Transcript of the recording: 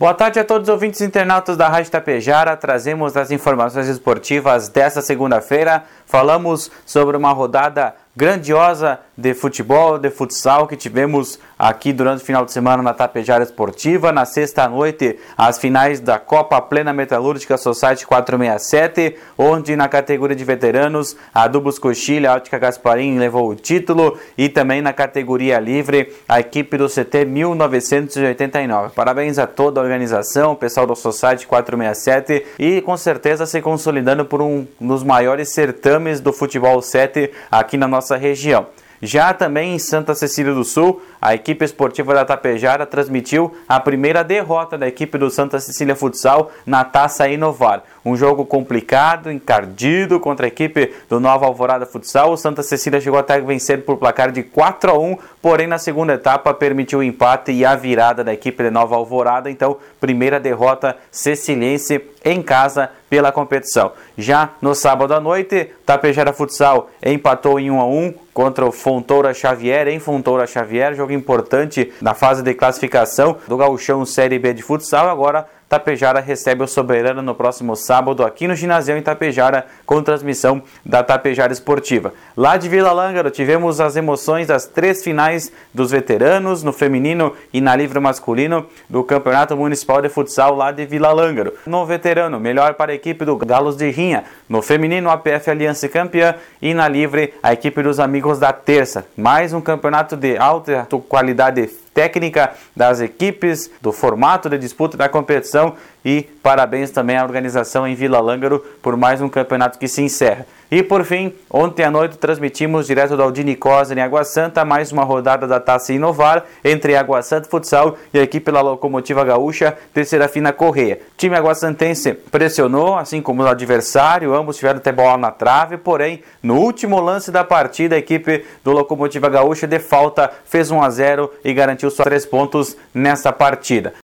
Boa tarde a todos os ouvintes internautas da Rádio Tapejara. Trazemos as informações esportivas desta segunda-feira. Falamos sobre uma rodada grandiosa de futebol, de futsal que tivemos aqui durante o final de semana na Tapejara Esportiva. Na sexta noite, as finais da Copa Plena Metalúrgica Society 467, onde na categoria de veteranos, a Dubos Coxilha, a Ótica Gasparim levou o título e também na categoria livre, a equipe do CT 1989. Parabéns a toda a organização, o pessoal do Society 467 e com certeza se consolidando por um dos maiores certames do futebol 7 aqui na nossa região. Já também em Santa Cecília do Sul, a equipe esportiva da Tapejara transmitiu a primeira derrota da equipe do Santa Cecília Futsal na Taça Inovar. Um jogo complicado, encardido contra a equipe do Nova Alvorada Futsal. O Santa Cecília chegou até vencer por placar de 4 a 1, porém na segunda etapa permitiu o empate e a virada da equipe de Nova Alvorada. Então, primeira derrota ceciliense em casa pela competição. Já no sábado à noite, Tapejara Futsal empatou em 1 a 1 contra o Fontoura Xavier em Fontoura Xavier, jogo importante na fase de classificação do Gauchão Série B de futsal. Agora Tapejara recebe o Soberano no próximo sábado aqui no ginásio em Tapejara com transmissão da Tapejara Esportiva. Lá de Vila Lângaro tivemos as emoções das três finais dos veteranos no feminino e na livre masculino do Campeonato Municipal de Futsal lá de Vila Lângaro. No veterano, melhor para a equipe do Galos de Rinha. No feminino, a PF Aliança campeã e na livre, a equipe dos Amigos da Terça. Mais um campeonato de alta qualidade técnica das equipes, do formato de disputa da competição e parabéns também à organização em Vila Lângaro por mais um campeonato que se encerra. E por fim, ontem à noite transmitimos direto do Aldini Cosa em Água Santa mais uma rodada da Taça Inovar entre Água Santa Futsal e a equipe da Locomotiva Gaúcha de Serafina Correia. O time aguasantense pressionou, assim como o adversário, ambos tiveram até bola na trave, porém, no último lance da partida, a equipe do Locomotiva Gaúcha de falta fez 1 a 0 e garantiu só três pontos nessa partida.